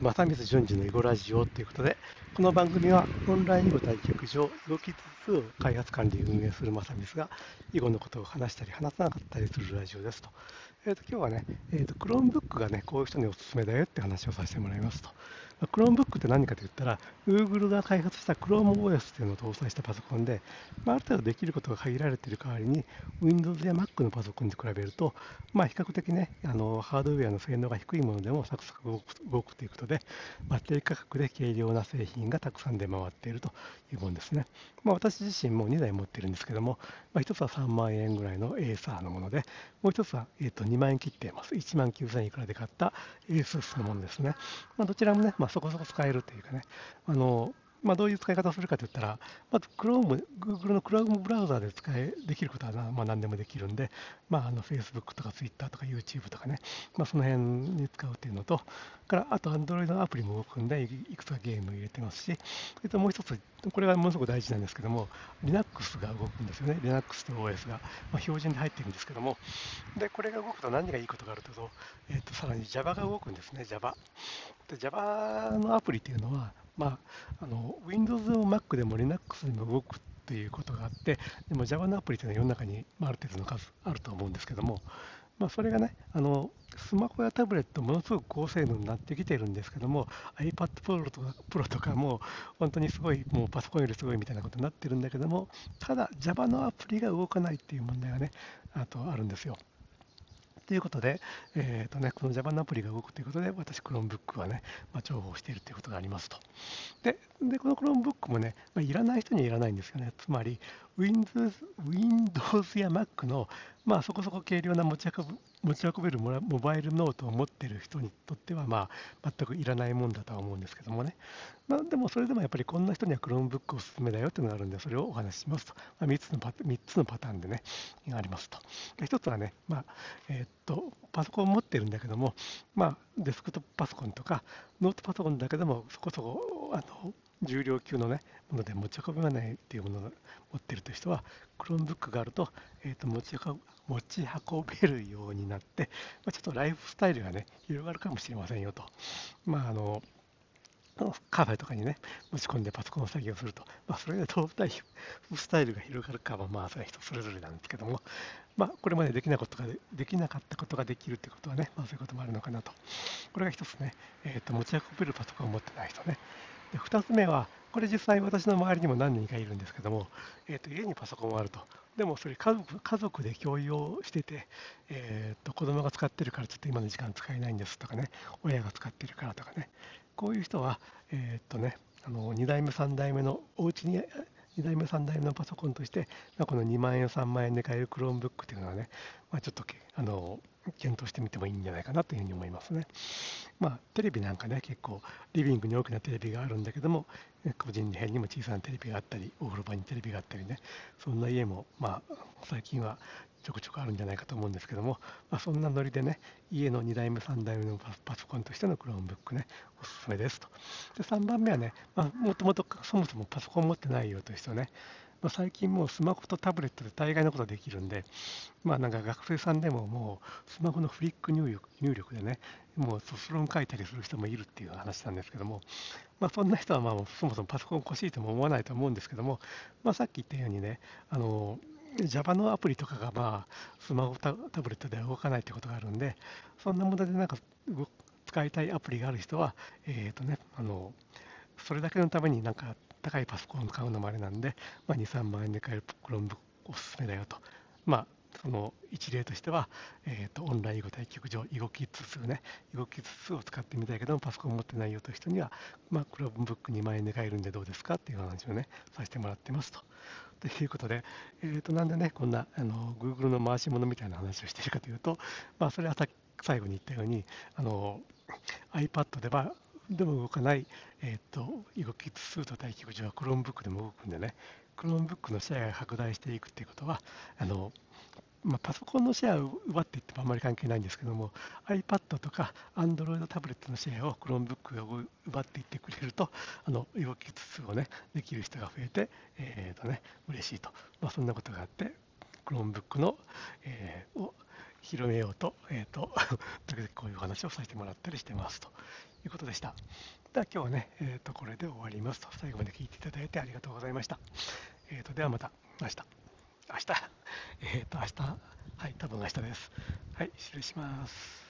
正光順次の囲碁ラジオということで、この番組はオンライン囲碁対局場、囲碁キッズ2を開発管理運営する正光が囲碁のことを話したり話さなかったりするラジオですと。えー、と今日はね、えー、と Chromebook がね、こういう人におすすめだよって話をさせてもらいますと。Chromebook って何かと言ったら、Google が開発した ChromeOS というのを搭載したパソコンで、まあ、ある程度できることが限られている代わりに、Windows や Mac のパソコンと比べると、まあ、比較的ね、あのハードウェアの性能が低いものでもサクサク動くということで、バッテリー価格で軽量な製品がたくさん出回っているというものですね。まあ、私自身も2台持っているんですけども、まあ、1つは3万円ぐらいの Acer のもので、もう1つは、えー、と2万円切っています。1万9000円いくらで買った ASUS のものですね。まあ、どちらもね、まあ、そこそこ使えるというかね、あのまあ、どういう使い方をするかといったら、まず Chrome、Google の Chrome ブラウザで使えできることはまあ、何でもできるんで、まあ、あの Facebook とか Twitter とか YouTube とかね、まあ、その辺に使うっていうのと、からあと Android のアプリも動くんで、いくつかゲーム入れてますし、それともう一つ、これがものすごく大事なんですけども、Linux が動くんですよね。Linux と OS が、まあ、標準で入ってるんですけども、で、これが動くと何がいいことがあると、えっ、と、さらに Java が動くんですね、Java。で、Java のアプリっていうのは、まあ、あの Windows も Mac でも Linux にも動くっていうことがあって、でも Java のアプリというのは世の中にある程度の数あると思うんですけども、まあ、それがね、あのスマホやタブレット、ものすごく高性能になってきてるんですけども、iPad Pro とか Pro とかも、本当にすごい、もうパソコンよりすごいみたいなことになってるんだけども、ただ Java のアプリが動かないっていう問題がね、あとあるんですよ。ということで、えーとね、この Java のアプリが動くということで、私、Chromebook はね、まあ、重宝しているということがありますと。で、でこの Chromebook もね、まあ、いらない人にはいらないんですよね。つまり、Windows, Windows や Mac の、まあ、そこそこ軽量な持ち運ぶ持ち運べるモバイルノートを持っている人にとっては、まあ、全くいらないもんだとは思うんですけどもね。まあ、でも、それでもやっぱりこんな人には Chromebook おすすめだよというのがあるんで、それをお話ししますと。まあ、3, つのパ3つのパターンでね、ありますとで。1つはね、まあえー、っと、パソコンを持ってるんだけども、まあ、デスクトップパソコンとか、ノートパソコンだけでもそこそこあの重量級の、ね、もので持ち運べないっていうものを持っているという人は、Chromebook があると,、えー、と持ち持ち運べるようになって、まあ、ちょっとライフスタイルが、ね、広がるかもしれませんよと。まああのカフェとかにね、持ち込んでパソコン作業すると、まあ、それでどうライフスタイルが広がるかは、まあ、それは人それぞれなんですけども、まあ、これまでできなことができなかったことができるということはね、まあ、そういうこともあるのかなと。これが一つね、えーと、持ち運べるパソコンを持ってない人ね。で2つ目は、これ実際私の周りにも何人かいるんですけども、えーと、家にパソコンがあると。でもそれ家族家族で共有をしてて、えーと、子供が使ってるからちょっと今の時間使えないんですとかね、親が使ってるからとかね、こういう人は、えっ、とね、あの2代目、3代目のお家に2代目、3代目のパソコンとして、ま、この2万円、3万円で買える Chromebook というのはね、まあ、ちょっとあの検討してみてもいいんじゃないかなというふうに思いますね。まあ、テレビなんかね、結構リビングに大きなテレビがあるんだけども、個人部屋にも小さなテレビがあったり、お風呂場にテレビがあったりね、そんな家も、まあ、最近はちょくちょくあるんじゃないかと思うんですけども、まあ、そんなノリでね、家の2代目、3代目のパソコンとしての Chromebook ね、おすすめですと。で、3番目はね、まあ、もともとそもそもパソコン持ってないよという人ね、まあ、最近もうスマホとタブレットで大概のことできるんで、まあなんか学生さんでももうスマホのフリック入力入力でね、もう卒論書いたりする人もいるっていう話なんですけども、まあそんな人はまあそもそもパソコン欲しいとも思わないと思うんですけども、まあさっき言ったようにね、あの、Java のアプリとかがまあスマホタブレットでは動かないってことがあるんで、そんなものでなんか使いたいアプリがある人は、えっ、ー、とね、あの、それだけのためになんか高いパソコンを買うのもあれなんで、まあ、2、3万円で買える Chromebook おすすめだよと。まあ、その一例としては、えーと、オンライン囲碁対局場、囲碁キッズ2ね、囲碁キッズ2を使ってみたいけども、パソコン持ってないよという人には、まあ、Chromebook2 万円で買えるんでどうですかっていう話をね、させてもらってますと。ということで、えー、となんでね、こんなあの Google の回し物みたいな話をしているかというと、まあ、それはさ最後に言ったように、あの iPad ではでも動かない、えっ、と、動きスート待機口は Chromebook でも動くんでね、Chromebook のシェアが拡大していくっていうことは、あの、まあ、パソコンのシェアを奪っていってもあんまり関係ないんですけども、iPad とか Android タブレットのシェアを Chromebook が奪っていってくれると、あの動きつつをね、できる人が増えて、えーとね、嬉しいと。まあ、そんなことがあって、Chromebook の、えー、を広めようと、えっ、ー、と、時々こういう話をさせてもらったりしてますということでした。では今日はね、えー、とこれで終わりますと。最後まで聞いていただいてありがとうございました。えー、とではまた明日。明日。えっ、ー、と、明日。はい、多分明日です。はい、失礼します。